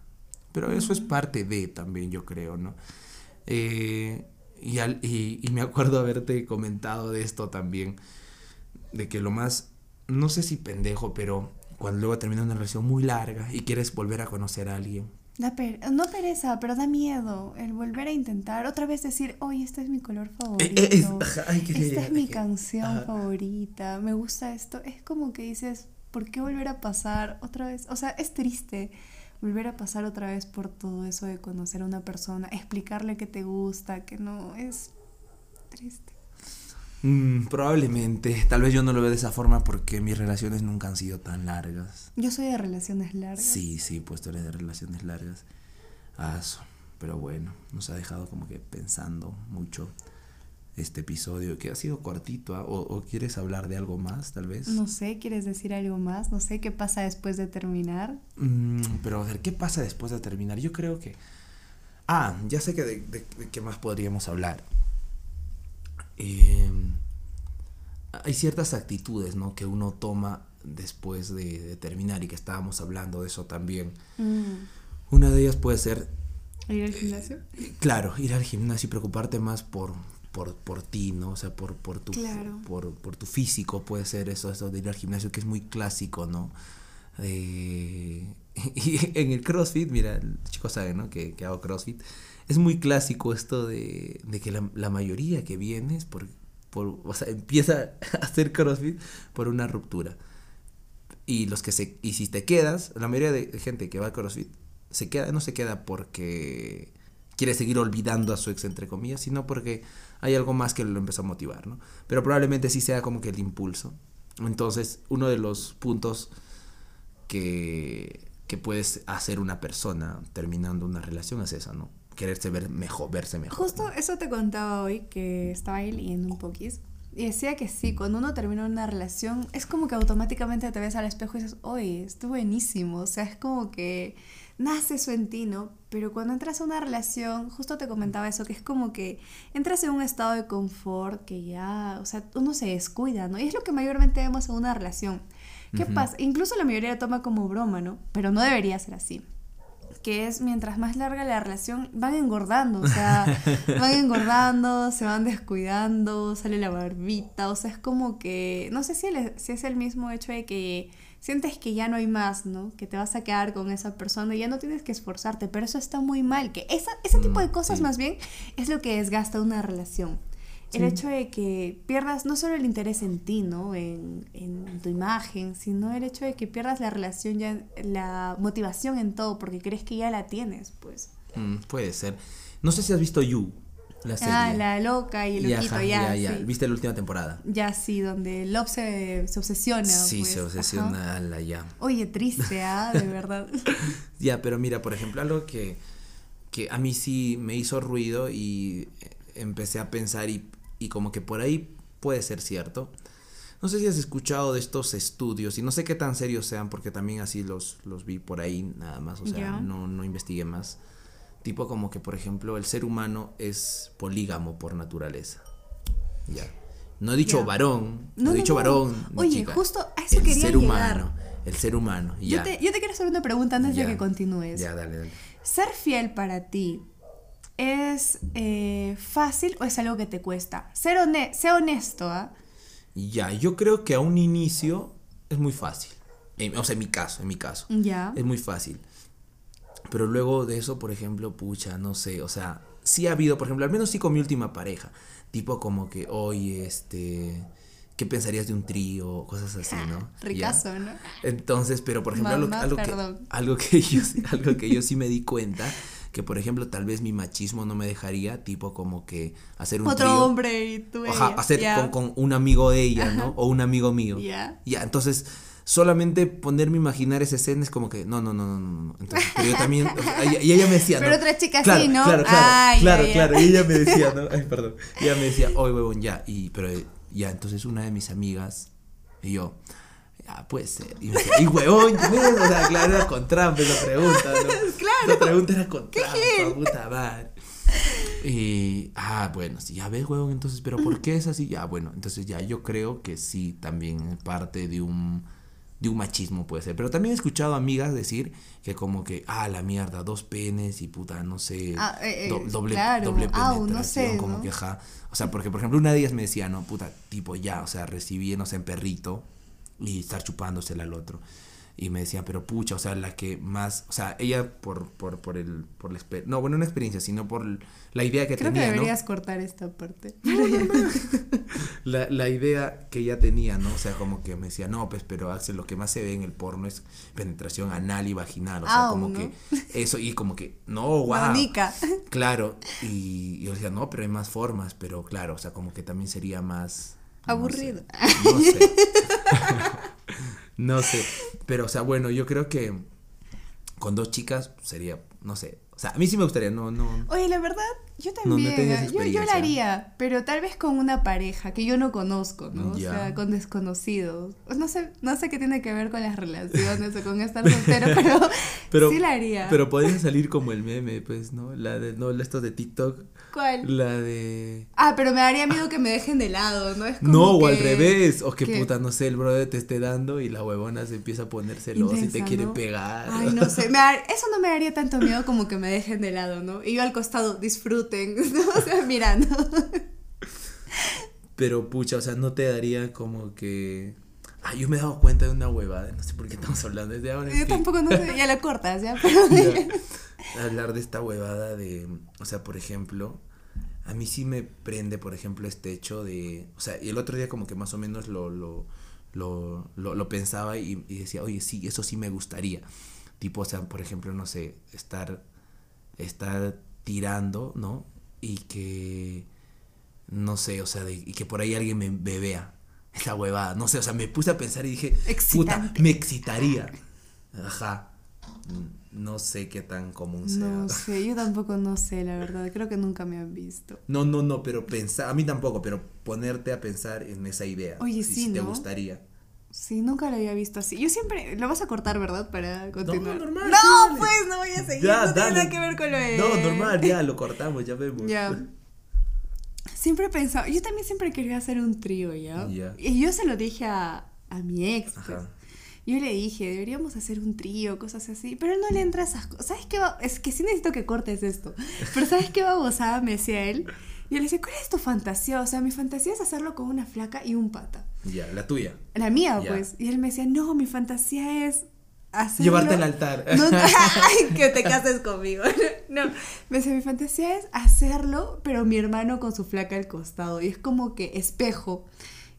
Pero eso es parte de también, yo creo, ¿no? Eh, y, al- y, y me acuerdo haberte comentado de esto también, de que lo más, no sé si pendejo, pero cuando luego termina una relación muy larga y quieres volver a conocer a alguien, Da per- no pereza, pero da miedo el volver a intentar. Otra vez decir, oye, este es mi color favorito. Eh, eh, es- ajá, ay, quería Esta es mi canción Ajá. favorita. Me gusta esto. Es como que dices, ¿por qué volver a pasar otra vez? O sea, es triste volver a pasar otra vez por todo eso de conocer a una persona, explicarle que te gusta, que no. Es triste. Mm, probablemente, tal vez yo no lo veo de esa forma porque mis relaciones nunca han sido tan largas. Yo soy de relaciones largas. Sí, sí, pues tú eres de relaciones largas. Ah, pero bueno, nos ha dejado como que pensando mucho este episodio, que ha sido cortito, ¿ah? ¿O, quieres hablar de algo más, tal vez? No sé, ¿quieres decir algo más? No sé, ¿qué pasa después de terminar? Mm, pero a ver, ¿qué pasa después de terminar? Yo creo que... Ah, ya sé que de, qué más podríamos hablar. Em, hay ciertas actitudes, ¿no? Que uno toma después de, terminar y que estábamos hablando de eso también. Mm. Una de ellas puede ser... ¿Ir al gimnasio? Eh, claro, ir al gimnasio y preocuparte más por, por, por ti, ¿no? O sea, por, por, tu, por, por, tu físico puede ser eso, eso de ir al gimnasio, que es muy clásico, ¿no? [laughs] y en el CrossFit, mira, el chico sabe, ¿no? Que, que hago CrossFit. Es muy clásico esto de, de que la, la, mayoría que vienes por, por, o sea, empieza [laughs] a hacer CrossFit por una ruptura. Y los que se, y si te quedas, la mayoría de gente que va a CrossFit se queda, no se queda porque quiere seguir olvidando a su ex, entre comillas, sino porque hay algo más que lo empezó a motivar, ¿no? Pero probablemente sí sea como que el impulso. Entonces, uno de los puntos que, que puedes hacer una persona terminando una relación es eso, ¿no? Quererse ver mejor, verse mejor. Justo eso te contaba hoy que estaba ahí leyendo un poquis. Y decía que sí, cuando uno termina una relación, es como que automáticamente te ves al espejo y dices, oye, estuvo buenísimo. O sea, es como que nace eso en ti, ¿no? Pero cuando entras a una relación, justo te comentaba eso, que es como que entras en un estado de confort que ya, o sea, uno se descuida, ¿no? Y es lo que mayormente vemos en una relación. ¿Qué pasa? Incluso la mayoría lo toma como broma, ¿no? Pero no debería ser así que es mientras más larga la relación, van engordando, o sea, [laughs] van engordando, se van descuidando, sale la barbita, o sea, es como que, no sé si, si es el mismo hecho de que sientes que ya no hay más, ¿no? Que te vas a quedar con esa persona y ya no tienes que esforzarte, pero eso está muy mal, que esa, ese tipo de mm, cosas más bien es lo que desgasta una relación. El hecho de que pierdas no solo el interés en ti, ¿no? En, tu imagen, sino el hecho de que pierdas la relación, ya la motivación en todo, porque crees que ya la tienes, pues. Mm, puede ser. No sé si has visto You. La ah, serie. Ah, la loca y el loquito, ya. ya, ¿Viste la última temporada? Ya, sí, donde Love se, se obsesiona. Sí, se pues, obsesiona la ya. Oye, triste, ¿ah? De [laughs] verdad. ya, pero mira, por ejemplo, algo que, que a mí sí me hizo ruido y empecé a pensar y, y como que por ahí puede ser cierto. No sé si has escuchado de estos estudios y no sé qué tan serios sean porque también así los, los vi por ahí nada más, o sea, no, no investigué más Tipo como que, por ejemplo, el ser humano es polígamo por naturaleza. Ya. No he dicho varón, no, he dicho varón. Oye, justo a eso el ser humano, el ser humano. Ya. Yo, te, yo te quiero hacer una pregunta antes de que continúes. Ya, dale, dale. ¿Ser fiel para ti es eh, fácil o es algo que te cuesta? Ser sé honesto, ¿ah? Ya, yo creo que a un inicio es muy fácil. o sea, en mi caso, en mi caso. Ya. Es muy fácil. Pero luego de eso, por ejemplo, pucha, no sé, o sea, sí ha habido, por ejemplo, al menos sí con mi última pareja, tipo como que, oye, este, ¿qué pensarías de un trío? Cosas así, [laughs] ¿no? Ricazo, ¿no? Entonces, pero por ejemplo, algo, que, algo, que yo, algo que yo sí me di cuenta, que por ejemplo, tal vez mi machismo no me dejaría, tipo como que hacer un Otro hombre y tú Ajá, hacer con, con, un amigo de ella, ¿no? O un amigo mío. Ya. Ya, entonces solamente ponerme a imaginar esa escena es como que, no, no, no, no, no. Entonces, pero yo también, y ella me decía, Pero otra chica sí, ¿no? Claro, claro, claro, claro, y ella me decía, ¿no? [laughs] Ay, perdón. Y ella me decía, oye, huevón, ya, y, pero, ya, entonces una de mis amigas, y yo, ya, puede ser. Y me decía, y huevón, O sea, claro, era con trampa esa pregunta, ¿no? [laughs] Claro. La pregunta era con trampa, puta madre. Y, ah, bueno, sí, ya ves, huevón, entonces, pero ¿por qué es así? Ya, bueno, entonces ya yo creo que sí, también parte de un de un machismo puede ser. Pero también he escuchado amigas decir que como que, ah, la mierda, dos penes y puta, no sé, ah, eh, eh, doble, doble penetración, como que, ajá. O sea, porque por ejemplo una de ellas me decía, no, puta, tipo ya, o sea, recibiéndose en perrito y estar chupándosela al otro y me decían, pero pucha, o sea, la que más, o sea, ella por, por, por el, por la no, bueno, una experiencia, sino por la idea que Creo tenía, que deberías cortar esta parte. [laughs] la, la idea que ella tenía, ¿no? O sea, como que me decía, no, pues, pero Axel, lo que más se ve en el porno es penetración anal y vaginal, o sea, como que eso, y como que, no, [laughs] wow. Claro, y, yo decía, no, pero hay más formas, pero claro, o sea, como que también sería más... Aburrido. no sé. [laughs] No sé. Pero, o sea, bueno, yo creo que con dos chicas sería, no sé, O sea, a mí sí me gustaría, no, no. Oye, la verdad, yo no también. ¿eh? yo, yo la experiencia. haría, pero tal vez con una pareja que yo no conozco, ¿no? O sea, con desconocidos. No sé, no sé qué tiene que ver con las relaciones o con estar soltero, [laughs] pero, Pero, sí la haría. pero podría salir como el meme, pues, ¿no? La de, no, esto de TikTok, ¿Cuál? la de... Ah, pero me daría miedo que me dejen de lado, ¿no? Es como No, o al revés, o que, puta, no sé, el brother te esté dando y la huevona se empieza a poner celosa y te quiere ¿no? pegar. Ay, no sé, me [laughs] eso no me daría tanto miedo como que me dejen de lado, ¿no? Y yo al costado, disfruten, [laughs] ¿no? O sea, mirando. Pero pucha, o sea, no te daría como que. Ah, yo me he dado cuenta de una huevada, no sé por qué estamos hablando desde ahora. Yo fin. tampoco no sé, [laughs] ya lo cortas, ¿ya? Pero... Ya. Hablar de esta huevada de. O sea, por ejemplo, a mí sí me prende, por ejemplo, este hecho de. O sea, y el otro día como que más o menos lo. lo lo, lo, lo pensaba y, y decía, oye, sí, eso sí me gustaría. Tipo, o sea, por ejemplo, no sé, estar, estar tirando, ¿no? Y que, no sé, o sea, de- y que por ahí alguien me, vea. [laughs] Esa huevada, no sé, o sea, me puse a pensar y dije, puta, Excitante. me excitaría. Ajá. No sé qué tan común sea. No [laughs] sé, yo tampoco no sé, la verdad. Creo que nunca me han visto. No, no, no, pero pensar, a mí tampoco, pero ponerte a pensar en esa idea. Oye, si, sí, si te ¿no? gustaría. Sí, nunca lo había visto así. Yo siempre. Lo vas a cortar, ¿verdad? Para continuar. normal, No, sí, pues no voy a seguir. Ya, no tiene dale. nada que ver con lo de. No, normal, ya lo cortamos, ya vemos. Ya. Siempre he pensado. Yo también siempre quería hacer un trío, ¿ya? Y yo se lo dije a, a mi ex. pues. Ajá. Yo le dije, deberíamos hacer un trío, cosas así. Pero él no le entra a esas cosas. ¿Sabes qué? va- Es que sí necesito que cortes esto. Pero ¿sabes qué babosada me decía él? Yo le decía, ¿cuál es tu fantasía? O sea, mi fantasía es hacerlo con una flaca y un pata. Ya, la tuya. La mía, Ya. pues. Y él me decía, no, mi fantasía es hacerlo. Llevarte al altar. No, [laughs] ay, que te cases conmigo. [laughs] No, me decía, mi fantasía es hacerlo, pero mi hermano con su flaca al costado. Y es como que espejo.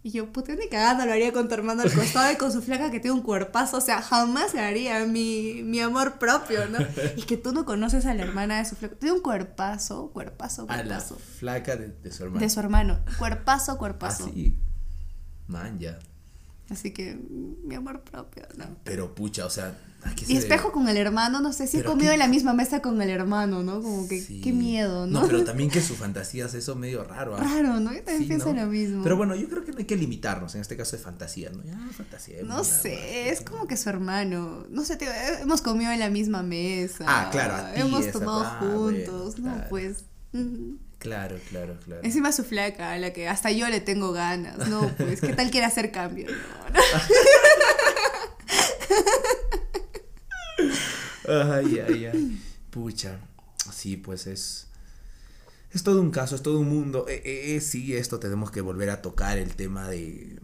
Y yo, puta, ni cagando lo haría con tu hermano al costado y con su flaca que tiene un cuerpazo. O sea, jamás se haría mi, mi amor propio, ¿no? Y que tú no conoces a la hermana de su flaca. Tiene un cuerpazo, cuerpazo, A la cuerpazo. flaca de, de su hermano. De su hermano. Cuerpazo, cuerpazo. Así. Man, ya. Así que, mi amor propio, ¿no? Pero pucha, o sea, ¿a qué se Y debe? espejo con el hermano, no sé si he comido qué- en la misma mesa con el hermano, ¿no? Como que, Sí. qué miedo, ¿no? No, pero también que su fantasía es eso medio raro. ¿ah? Raro, ¿no? Yo también Sí, pienso ¿no? lo mismo. Pero bueno, yo creo que no hay que limitarnos en este caso de fantasía, ¿no? Ya, fantasía. no sé, es como que su hermano, no sé, tío, eh, hemos comido en la misma mesa. Ah, claro, a ti Hemos esa- tomado ah, bueno, juntos, no, claro. pues. mm. Claro, claro, claro. Encima su flaca, a la que hasta yo le tengo ganas, no, pues, ¿qué tal quiere hacer cambio? No, no. Ay, ay, ay. Pucha. Sí, pues es. Es todo un caso, es todo un mundo. Eh, eh, eh, sí, esto tenemos que volver a tocar el tema de.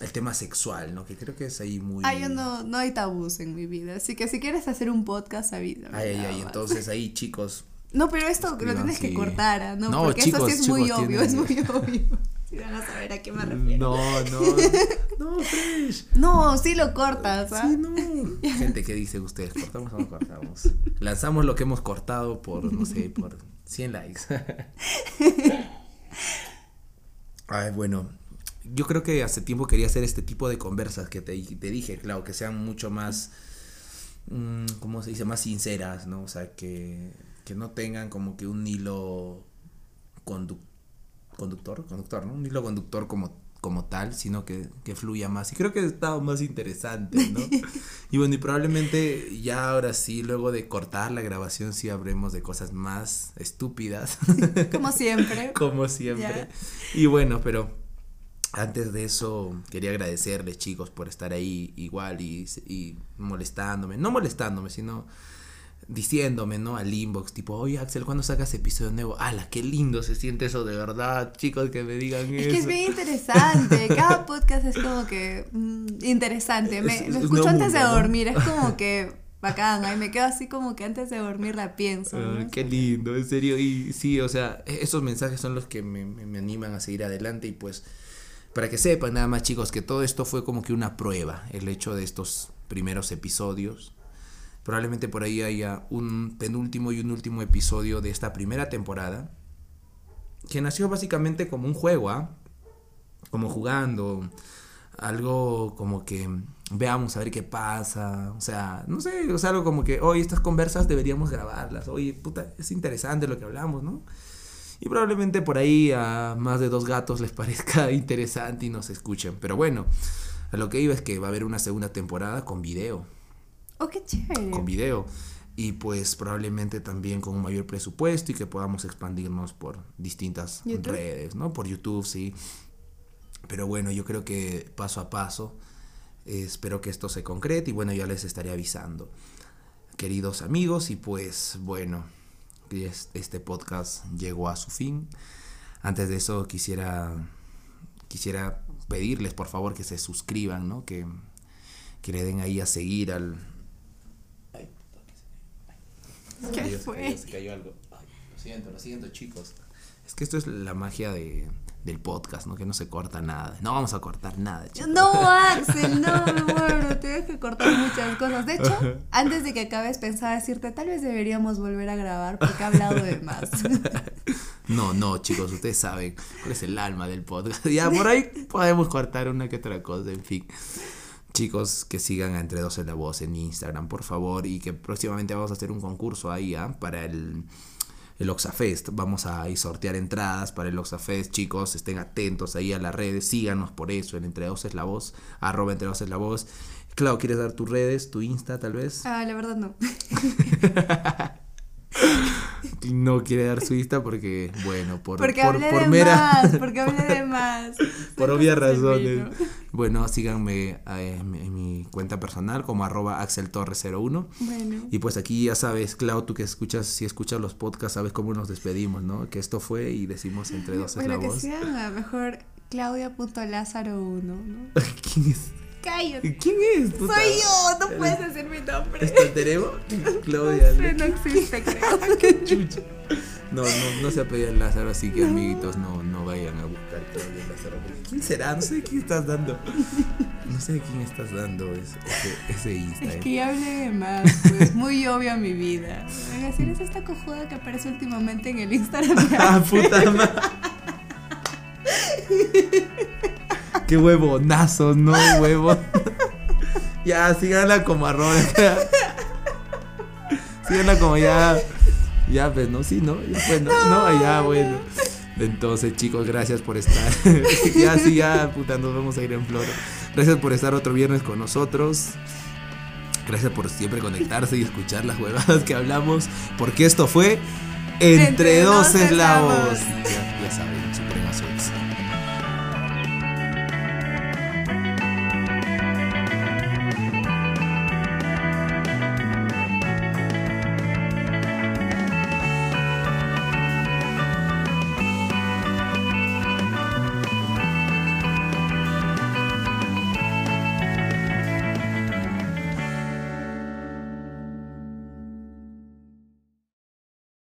El tema sexual, ¿no? Que creo que es ahí muy. Ay, yo no, no hay tabús en mi vida, así que si quieres hacer un podcast, avísame. Ay, ay, ay. Entonces ahí, chicos. No, pero esto lo tienes que cortar, ¿ah? ¿no? No, Porque chicos, esto sí es muy obvio, es muy obvio. [laughs] Sí van a saber a qué me refiero. No, no. [laughs] No, fresh. No, sí lo cortas, ¿ah? Sí, no. [laughs] Gente, ¿qué dicen ustedes? ¿Cortamos o no cortamos? Lanzamos lo que hemos cortado por, no sé, por 100 likes. Ay, bueno. Yo creo que hace tiempo quería hacer este tipo de conversas que te, te dije, claro, que sean mucho más, mm, ¿cómo se dice? Más sinceras, ¿no? O sea, que, que no tengan como que un hilo condu- conductor, conductor, ¿no? Un hilo conductor como, como tal, sino que, que fluya más. Y creo que está más interesante, ¿no? [laughs] y bueno, y probablemente ya ahora sí, luego de cortar la grabación, sí habremos de cosas más estúpidas. [laughs] Como siempre. [laughs] como siempre. Y bueno, pero antes de eso quería agradecerles chicos por estar ahí igual y, y molestándome, no molestándome, sino diciéndome, ¿no? Al inbox, tipo, oye Axel, ¿cuándo sacas episodio nuevo? ¡Hala, qué lindo se siente eso de verdad! Chicos, que me digan Es eso. que es bien interesante. [laughs] Cada podcast es como que mm, interesante. Me, Es- es un escucho antes de dormir. Es como [laughs] que bacán. Ahí me quedo así como que antes de dormir la pienso. ¿no? Qué lindo, en serio. Y sí, o sea, e- esos mensajes son los que me, me- me animan a seguir adelante. Y pues, para que sepan nada más, chicos, que todo esto fue como que una prueba. El hecho de estos primeros episodios. Probablemente por ahí haya un penúltimo y un último episodio de esta primera temporada. Que nació básicamente como un juego, ¿ah? Como jugando algo como que veamos a ver qué pasa, o sea, no sé, o sea, algo como que, hoy estas conversas deberíamos grabarlas, oye, puta, es interesante lo que hablamos, ¿no? Y probablemente por ahí a más de dos gatos les [laughs] parezca interesante y nos escuchen, pero bueno, a lo que iba es que va a haber una segunda temporada con video. Oh, qué chévere. Con video. Y pues probablemente también con un mayor presupuesto y que podamos expandirnos por distintas redes, ¿no? Por YouTube, sí. Pero bueno, yo creo que paso a paso espero que esto se concrete y bueno, ya les estaré avisando. Queridos amigos, y pues bueno, este podcast llegó a su fin. Antes de eso quisiera quisiera pedirles por favor que se suscriban, ¿no? Que, que le den ahí a seguir al... ¿Qué fue? Se cayó algo. lo siento, lo siento chicos. Es que esto es la magia de, del podcast, ¿no? Que no se corta nada. No vamos a cortar nada, chicos. No, [laughs] Axel, no, bueno, tienes que cortar muchas cosas. De hecho, [laughs] antes de que acabes, pensaba decirte, tal vez deberíamos volver a grabar porque he hablado de más. [laughs] No, no, chicos, ustedes saben cuál es el alma del podcast. Ya por ahí podemos cortar una que otra cosa, en fin. Chicos, que sigan a Entre Dos en la Voz en Instagram, por favor, y que próximamente vamos a hacer un concurso ahí, ¿ah? Para el el Oxafest. Vamos a ir sortear entradas para el Oxafest, chicos. Estén atentos ahí a las redes. Síganos por eso. En Entre Dos es la voz. Arroba Entre Dos es la voz. Claro, ¿quieres dar tus redes, tu Insta tal vez? Ah, la verdad no. [laughs] [laughs] no quiere dar su Insta porque, bueno, por, porque por, hablé por de mera. Más, [laughs] porque hablé de más. [laughs] por obvias razones. [laughs] Bueno, síganme eh, en, mi cuenta personal como arroba axeltorres01. Bueno. Y pues aquí ya sabes, Clau, tú que escuchas, si escuchas los podcasts, sabes cómo nos despedimos, ¿no? Que esto fue y decimos entre dos bueno, es la que voz. sea mejor Claudia.lázaro1, ¿no? ¿Quién es? Cállate. ¿Quién es? puta? Soy yo, no puedes decir mi nombre. ¿Esto tenemos? [laughs] Claudia. No, sé, no existe, creo. [laughs] Qué chucha. No, no, no se apellida Lázaro, así que amiguitos no, no vayan a buscar Claudia Lázaro. ¿Quién será? No sé quién estás dando. No sé quién estás dando ese, ese Insta. Es eh. que ya hablé de más, pues muy obvia mi vida. Voy a decir, es esta cojuda que aparece últimamente en el Instagram. de [laughs] Ah, puta madre. Qué huevonazo, no huevo. [laughs] ya, síganla como arroba. síganla como ya. Ya, pues, no, sí, ¿no? Ya, pues, no, no, ya, bueno. Entonces, chicos, gracias por estar. [laughs] ya, sí, ya, puta, nos vamos a ir en flor. Gracias por estar otro viernes con nosotros. Gracias por siempre conectarse y escuchar las huevadas que hablamos. Porque esto fue Entre, Entre dos eslavos. eslavos.